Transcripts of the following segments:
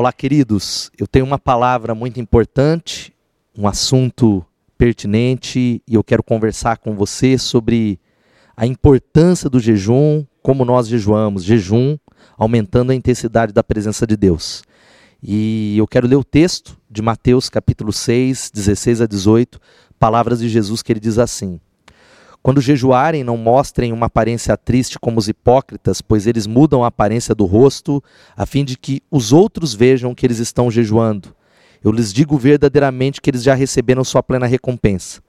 Olá, queridos. Eu tenho uma palavra muito importante, um assunto pertinente e eu quero conversar com você sobre a importância do jejum, como nós jejuamos, jejum aumentando a intensidade da presença de Deus. E eu quero ler o texto de Mateus capítulo 6, 16 a 18, palavras de Jesus que ele diz assim: Quando jejuarem, não mostrem uma aparência triste como os hipócritas, pois eles mudam a aparência do rosto, a fim de que os outros vejam que eles estão jejuando. Eu lhes digo verdadeiramente que eles já receberam sua plena recompensa.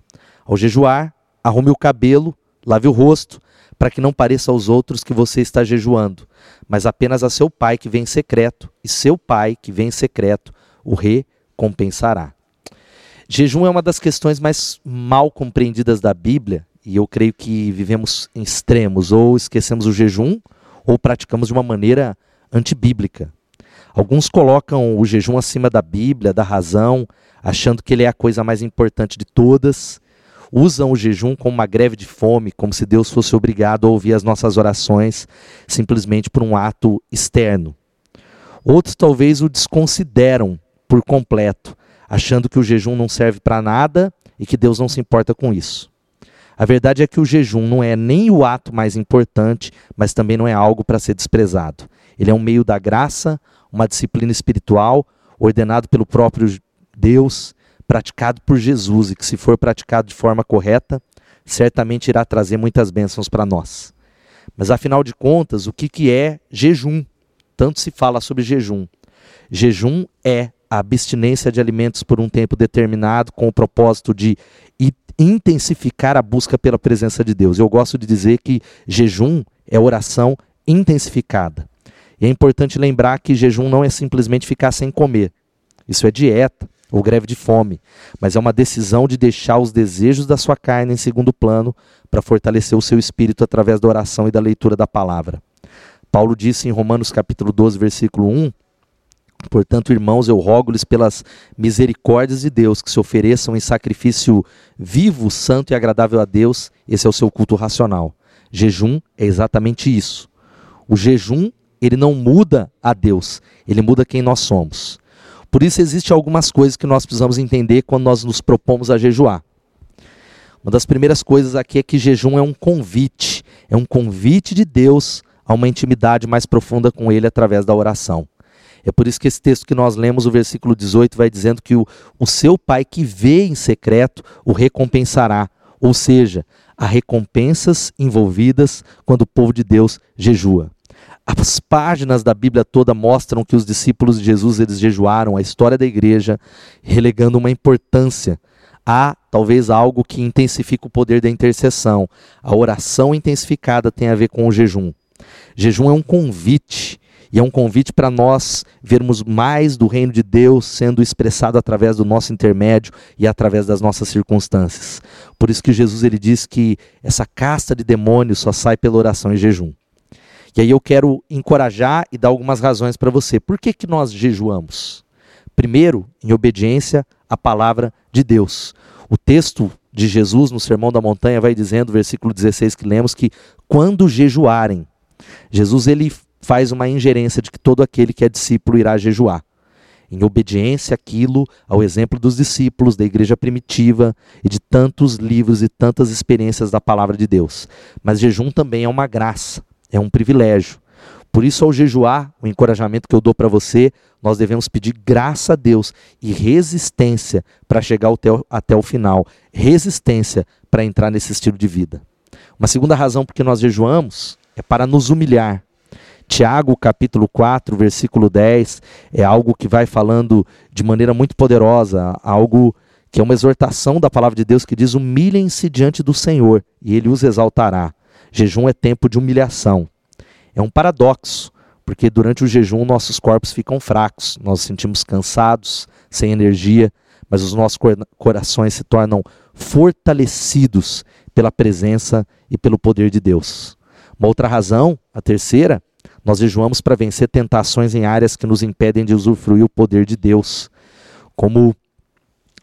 Ao jejuar, arrume o cabelo, lave o rosto, para que não pareça aos outros que você está jejuando, mas apenas a seu pai que vem em secreto, e seu pai que vem em secreto o recompensará. Jejum é uma das questões mais mal compreendidas da Bíblia, e eu creio que vivemos em extremos, ou esquecemos o jejum, ou praticamos de uma maneira antibíblica. Alguns colocam o jejum acima da Bíblia, da razão, achando que ele é a coisa mais importante de todas, usam o jejum como uma greve de fome, como se Deus fosse obrigado a ouvir as nossas orações simplesmente por um ato externo. Outros talvez o desconsideram por completo, achando que o jejum não serve para nada e que Deus não se importa com isso. A verdade é que o jejum não é nem o ato mais importante, mas também não é algo para ser desprezado. Ele é um meio da graça, uma disciplina espiritual ordenado pelo próprio Deus praticado por Jesus e que, se for praticado de forma correta, certamente irá trazer muitas bênçãos para nós. Mas afinal de contas, o que, que é jejum? Tanto se fala sobre jejum. Jejum é a abstinência de alimentos por um tempo determinado com o propósito de intensificar a busca pela presença de Deus. Eu gosto de dizer que jejum é oração intensificada. E é importante lembrar que jejum não é simplesmente ficar sem comer. Isso é dieta ou greve de fome, mas é uma decisão de deixar os desejos da sua carne em segundo plano para fortalecer o seu espírito através da oração e da leitura da palavra. Paulo disse em Romanos capítulo 12, versículo 1, Portanto, irmãos, eu rogo-lhes pelas misericórdias de Deus que se ofereçam em sacrifício vivo, santo e agradável a Deus. Esse é o seu culto racional. Jejum é exatamente isso. O jejum, ele não muda a Deus, ele muda quem nós somos. Por isso existem algumas coisas que nós precisamos entender quando nós nos propomos a jejuar. Uma das primeiras coisas aqui é que jejum é um convite, é um convite de Deus a uma intimidade mais profunda com Ele através da oração. É por isso que esse texto que nós lemos, o versículo 18, vai dizendo que o, o seu pai que vê em secreto o recompensará. Ou seja, há recompensas envolvidas quando o povo de Deus jejua. As páginas da Bíblia toda mostram que os discípulos de Jesus eles jejuaram, a história da igreja, relegando uma importância a talvez algo que intensifica o poder da intercessão. A oração intensificada tem a ver com o jejum. Jejum é um convite, e é um convite para nós vermos mais do reino de Deus sendo expressado através do nosso intermédio e através das nossas circunstâncias. Por isso que Jesus ele diz que essa casta de demônios só sai pela oração e jejum. E aí eu quero encorajar e dar algumas razões para você. Por que, que nós jejuamos? Primeiro, em obediência à palavra de Deus. O texto de Jesus no Sermão da Montanha vai dizendo, versículo 16 que lemos, que quando jejuarem, Jesus ele faz uma ingerência de que todo aquele que é discípulo irá jejuar. Em obediência àquilo, ao exemplo dos discípulos da igreja primitiva e de tantos livros e tantas experiências da palavra de Deus. Mas jejum também é uma graça é um privilégio. Por isso, ao jejuar, o encorajamento que eu dou para você, nós devemos pedir graça a Deus e resistência para chegar até o, até o final. Resistência para entrar nesse estilo de vida. Uma segunda razão por que nós jejuamos é para nos humilhar. Tiago, capítulo 4, versículo 10, é algo que vai falando de maneira muito poderosa, algo que é uma exortação da palavra de Deus que diz: humilhem-se diante do Senhor e ele os exaltará. Jejum é tempo de humilhação. É um paradoxo, porque durante o jejum nossos corpos ficam fracos, nós nos sentimos cansados, sem energia, mas os nossos corações se tornam fortalecidos pela presença e pelo poder de Deus. Uma outra razão, a terceira, nós jejuamos para vencer tentações em áreas que nos impedem de usufruir o poder de Deus, como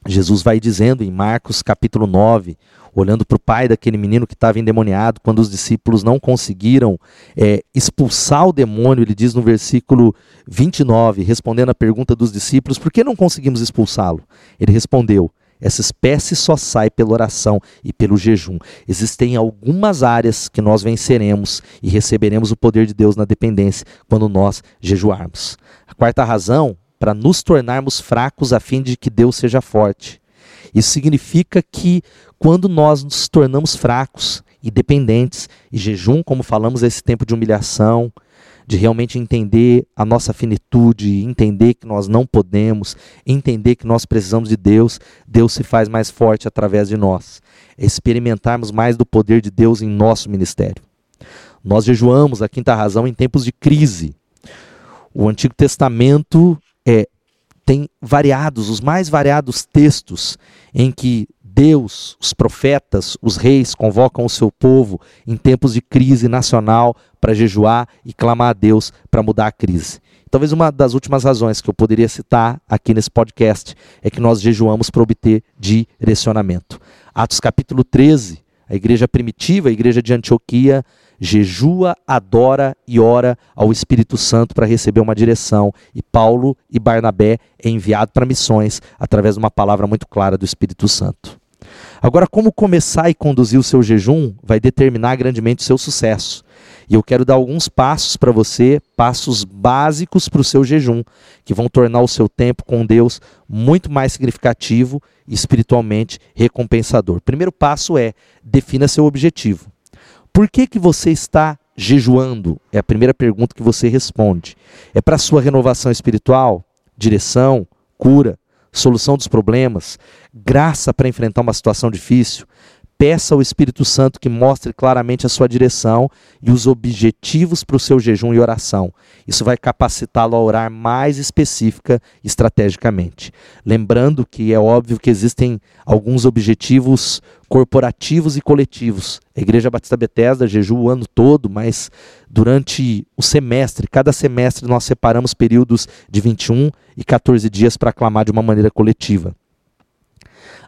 Jesus vai dizendo em Marcos capítulo 9, olhando para o pai daquele menino que estava endemoniado, quando os discípulos não conseguiram é, expulsar o demônio, ele diz no versículo 29, respondendo à pergunta dos discípulos: por que não conseguimos expulsá-lo? Ele respondeu: essa espécie só sai pela oração e pelo jejum. Existem algumas áreas que nós venceremos e receberemos o poder de Deus na dependência quando nós jejuarmos. A quarta razão, para nos tornarmos fracos a fim de que Deus seja forte. Isso significa que quando nós nos tornamos fracos e dependentes, e jejum, como falamos, é esse tempo de humilhação, de realmente entender a nossa finitude, entender que nós não podemos, entender que nós precisamos de Deus, Deus se faz mais forte através de nós. Experimentarmos mais do poder de Deus em nosso ministério. Nós jejuamos, a quinta razão, em tempos de crise. O Antigo Testamento é, tem variados, os mais variados textos em que Deus, os profetas, os reis convocam o seu povo em tempos de crise nacional para jejuar e clamar a Deus para mudar a crise. Talvez uma das últimas razões que eu poderia citar aqui nesse podcast é que nós jejuamos para obter direcionamento. Atos capítulo 13, a igreja primitiva, a igreja de Antioquia, jejua, adora e ora ao Espírito Santo para receber uma direção. E Paulo e Barnabé é enviado para missões através de uma palavra muito clara do Espírito Santo. Agora, como começar e conduzir o seu jejum vai determinar grandemente o seu sucesso. E eu quero dar alguns passos para você, passos básicos para o seu jejum, que vão tornar o seu tempo com Deus muito mais significativo e espiritualmente recompensador. Primeiro passo é defina seu objetivo. Por que, que você está jejuando? É a primeira pergunta que você responde. É para sua renovação espiritual, direção, cura, solução dos problemas, graça para enfrentar uma situação difícil, Peça ao Espírito Santo que mostre claramente a sua direção e os objetivos para o seu jejum e oração. Isso vai capacitá-lo a orar mais específica e estrategicamente. Lembrando que é óbvio que existem alguns objetivos corporativos e coletivos. A Igreja Batista Bethesda jejua o ano todo, mas durante o semestre, cada semestre nós separamos períodos de 21 e 14 dias para clamar de uma maneira coletiva.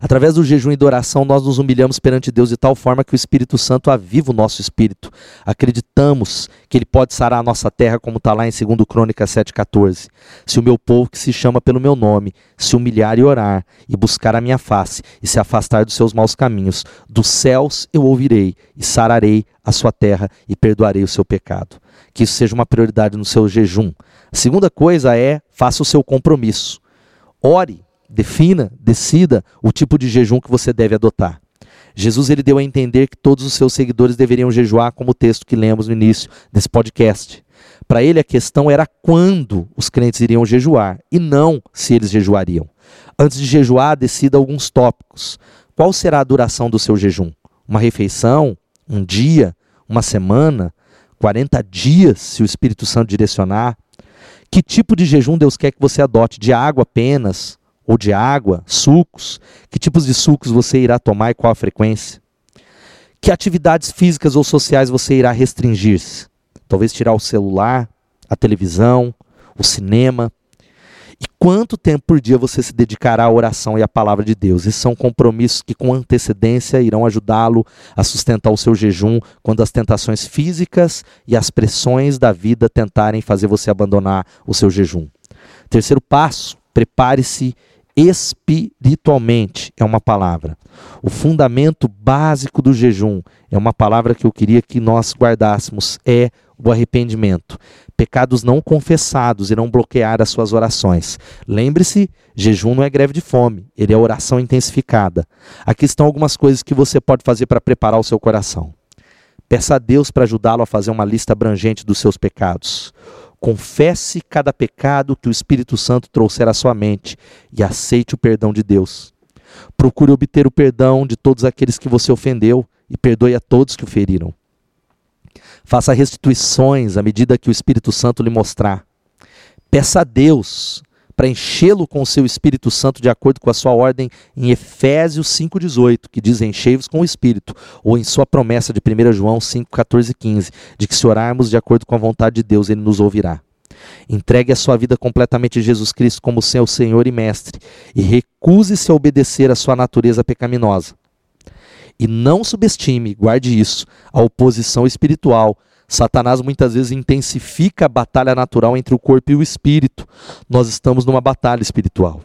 Através do jejum e da oração, nós nos humilhamos perante Deus de tal forma que o Espírito Santo aviva o nosso espírito. Acreditamos que Ele pode sarar a nossa terra, como está lá em 2 Crônicas 7,14. Se o meu povo, que se chama pelo meu nome, se humilhar e orar, e buscar a minha face, e se afastar dos seus maus caminhos, dos céus eu ouvirei, e sararei a sua terra, e perdoarei o seu pecado. Que isso seja uma prioridade no seu jejum. A segunda coisa é, faça o seu compromisso. Ore defina, decida o tipo de jejum que você deve adotar. Jesus ele deu a entender que todos os seus seguidores deveriam jejuar, como o texto que lemos no início desse podcast. Para ele a questão era quando os crentes iriam jejuar e não se eles jejuariam. Antes de jejuar, decida alguns tópicos. Qual será a duração do seu jejum? Uma refeição? Um dia? Uma semana? 40 dias, se o Espírito Santo direcionar? Que tipo de jejum Deus quer que você adote? De água apenas? Ou de água, sucos? Que tipos de sucos você irá tomar e qual a frequência? Que atividades físicas ou sociais você irá restringir-se? Talvez tirar o celular, a televisão, o cinema. E quanto tempo por dia você se dedicará à oração e à palavra de Deus? Esses são compromissos que, com antecedência, irão ajudá-lo a sustentar o seu jejum quando as tentações físicas e as pressões da vida tentarem fazer você abandonar o seu jejum. Terceiro passo: prepare-se espiritualmente é uma palavra. O fundamento básico do jejum é uma palavra que eu queria que nós guardássemos é o arrependimento. Pecados não confessados irão bloquear as suas orações. Lembre-se, jejum não é greve de fome, ele é oração intensificada. Aqui estão algumas coisas que você pode fazer para preparar o seu coração. Peça a Deus para ajudá-lo a fazer uma lista abrangente dos seus pecados. Confesse cada pecado que o Espírito Santo trouxer à sua mente e aceite o perdão de Deus. Procure obter o perdão de todos aqueles que você ofendeu e perdoe a todos que o feriram. Faça restituições à medida que o Espírito Santo lhe mostrar. Peça a Deus para enchê-lo com o seu Espírito Santo de acordo com a sua ordem em Efésios 5,18, que diz enchei-vos com o Espírito, ou em sua promessa de 1 João 5, 14 e 15, de que se orarmos de acordo com a vontade de Deus, ele nos ouvirá. Entregue a sua vida completamente a Jesus Cristo como seu Senhor e Mestre e recuse-se a obedecer à sua natureza pecaminosa. E não subestime, guarde isso, a oposição espiritual. Satanás muitas vezes intensifica a batalha natural entre o corpo e o espírito. Nós estamos numa batalha espiritual.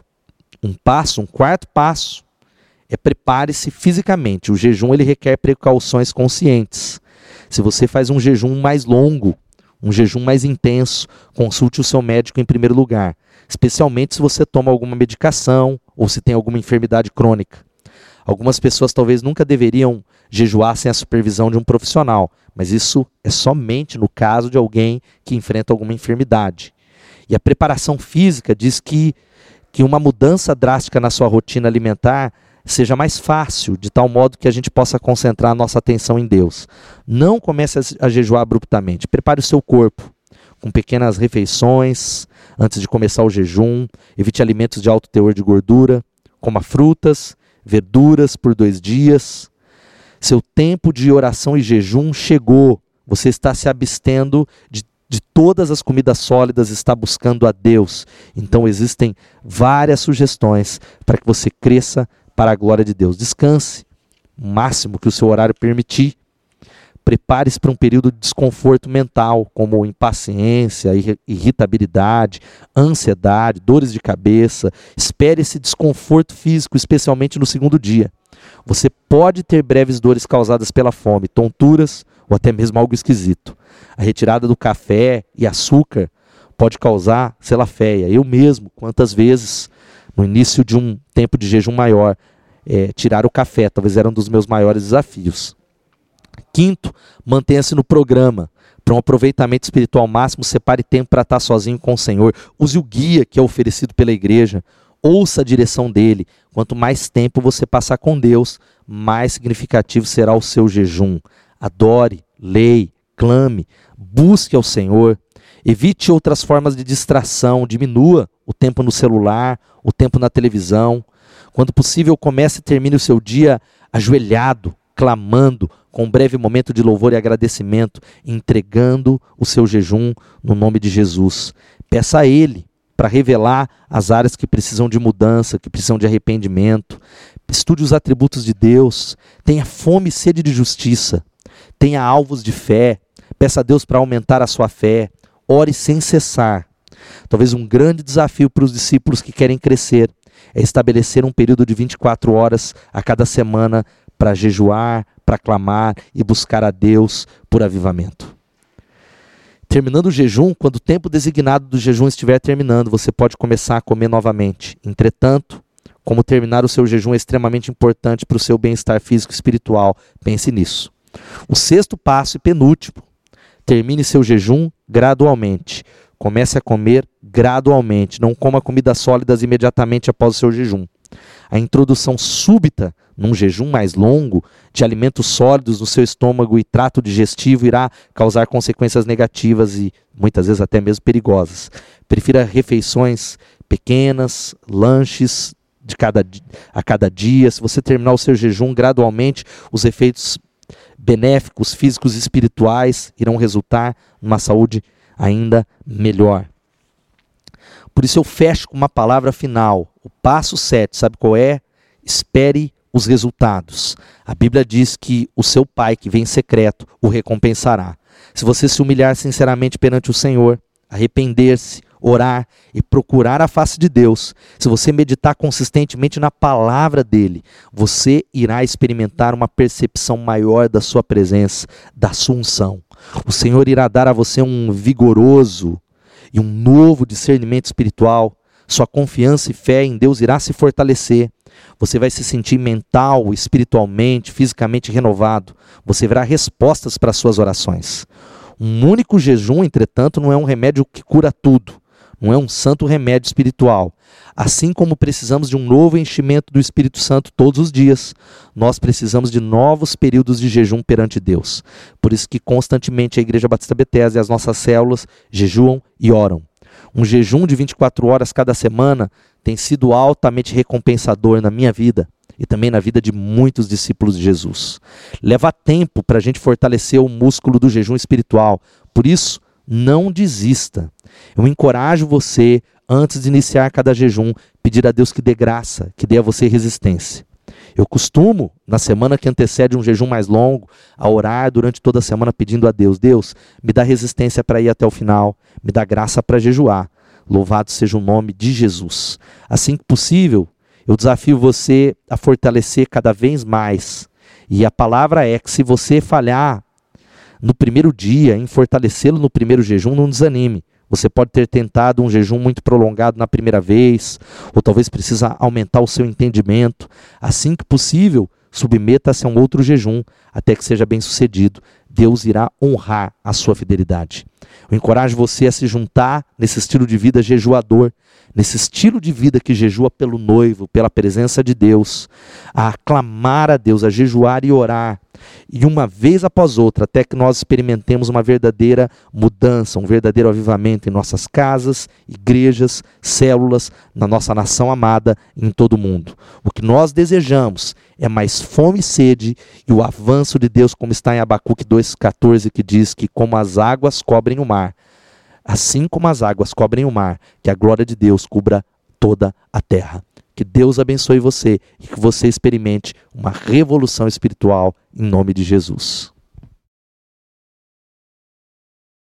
Um passo, um quarto passo, é prepare-se fisicamente. O jejum ele requer precauções conscientes. Se você faz um jejum mais longo, um jejum mais intenso, consulte o seu médico em primeiro lugar, especialmente se você toma alguma medicação ou se tem alguma enfermidade crônica. Algumas pessoas talvez nunca deveriam jejuar sem a supervisão de um profissional, mas isso é somente no caso de alguém que enfrenta alguma enfermidade. E a preparação física diz que, que uma mudança drástica na sua rotina alimentar seja mais fácil, de tal modo que a gente possa concentrar a nossa atenção em Deus. Não comece a jejuar abruptamente. Prepare o seu corpo com pequenas refeições antes de começar o jejum. Evite alimentos de alto teor de gordura. Coma frutas, verduras por dois dias. Seu tempo de oração e jejum chegou. Você está se abstendo de de todas as comidas sólidas está buscando a Deus. Então existem várias sugestões para que você cresça para a glória de Deus. Descanse o máximo que o seu horário permitir. Prepare-se para um período de desconforto mental, como impaciência, irritabilidade, ansiedade, dores de cabeça. Espere esse desconforto físico, especialmente no segundo dia. Você pode ter breves dores causadas pela fome, tonturas ou até mesmo algo esquisito. A retirada do café e açúcar pode causar celaféia. Eu mesmo, quantas vezes no início de um tempo de jejum maior, é, tirar o café, talvez era um dos meus maiores desafios. Quinto, mantenha-se no programa. Para um aproveitamento espiritual máximo, separe tempo para estar sozinho com o Senhor. Use o guia que é oferecido pela igreja. Ouça a direção dele. Quanto mais tempo você passar com Deus, mais significativo será o seu jejum. Adore, leia, clame, busque ao Senhor. Evite outras formas de distração, diminua o tempo no celular, o tempo na televisão. Quando possível, comece e termine o seu dia ajoelhado, clamando, com um breve momento de louvor e agradecimento, entregando o seu jejum no nome de Jesus. Peça a Ele para revelar as áreas que precisam de mudança, que precisam de arrependimento. Estude os atributos de Deus. Tenha fome e sede de justiça. Tenha alvos de fé. Peça a Deus para aumentar a sua fé ore sem cessar. Talvez um grande desafio para os discípulos que querem crescer é estabelecer um período de 24 horas a cada semana para jejuar, para clamar e buscar a Deus por avivamento. Terminando o jejum, quando o tempo designado do jejum estiver terminando, você pode começar a comer novamente. Entretanto, como terminar o seu jejum é extremamente importante para o seu bem-estar físico e espiritual, pense nisso. O sexto passo e penúltimo Termine seu jejum gradualmente. Comece a comer gradualmente. Não coma comidas sólidas imediatamente após o seu jejum. A introdução súbita, num jejum mais longo, de alimentos sólidos no seu estômago e trato digestivo irá causar consequências negativas e muitas vezes até mesmo perigosas. Prefira refeições pequenas, lanches de cada, a cada dia. Se você terminar o seu jejum gradualmente, os efeitos benéficos, físicos e espirituais irão resultar numa saúde ainda melhor. Por isso eu fecho com uma palavra final. O passo 7, sabe qual é? Espere os resultados. A Bíblia diz que o seu pai que vem em secreto o recompensará. Se você se humilhar sinceramente perante o Senhor, arrepender-se, orar e procurar a face de Deus, se você meditar consistentemente na palavra dele, você irá experimentar uma percepção maior da sua presença, da sua unção. O Senhor irá dar a você um vigoroso e um novo discernimento espiritual. Sua confiança e fé em Deus irá se fortalecer. Você vai se sentir mental, espiritualmente, fisicamente renovado. Você verá respostas para suas orações. Um único jejum, entretanto, não é um remédio que cura tudo não é um santo remédio espiritual. Assim como precisamos de um novo enchimento do Espírito Santo todos os dias, nós precisamos de novos períodos de jejum perante Deus. Por isso que constantemente a Igreja Batista Bethesda e as nossas células jejuam e oram. Um jejum de 24 horas cada semana tem sido altamente recompensador na minha vida e também na vida de muitos discípulos de Jesus. Leva tempo para a gente fortalecer o músculo do jejum espiritual. Por isso, não desista. Eu encorajo você, antes de iniciar cada jejum, pedir a Deus que dê graça, que dê a você resistência. Eu costumo, na semana que antecede um jejum mais longo, a orar durante toda a semana pedindo a Deus: Deus, me dá resistência para ir até o final, me dá graça para jejuar. Louvado seja o nome de Jesus. Assim que possível, eu desafio você a fortalecer cada vez mais. E a palavra é que se você falhar no primeiro dia, em fortalecê-lo no primeiro jejum, não desanime. Você pode ter tentado um jejum muito prolongado na primeira vez, ou talvez precisa aumentar o seu entendimento. Assim que possível, submeta-se a um outro jejum até que seja bem sucedido. Deus irá honrar a sua fidelidade. Eu encorajo você a se juntar nesse estilo de vida jejuador, nesse estilo de vida que jejua pelo noivo, pela presença de Deus, a clamar a Deus, a jejuar e orar e uma vez após outra, até que nós experimentemos uma verdadeira mudança, um verdadeiro avivamento em nossas casas, igrejas, células, na nossa nação amada em todo o mundo. O que nós desejamos é mais fome e sede e o avanço de Deus, como está em Abacuque 2,14, que diz que como as águas cobrem o mar, assim como as águas cobrem o mar, que a glória de Deus cubra toda a terra. Que Deus abençoe você e que você experimente uma revolução espiritual em nome de Jesus.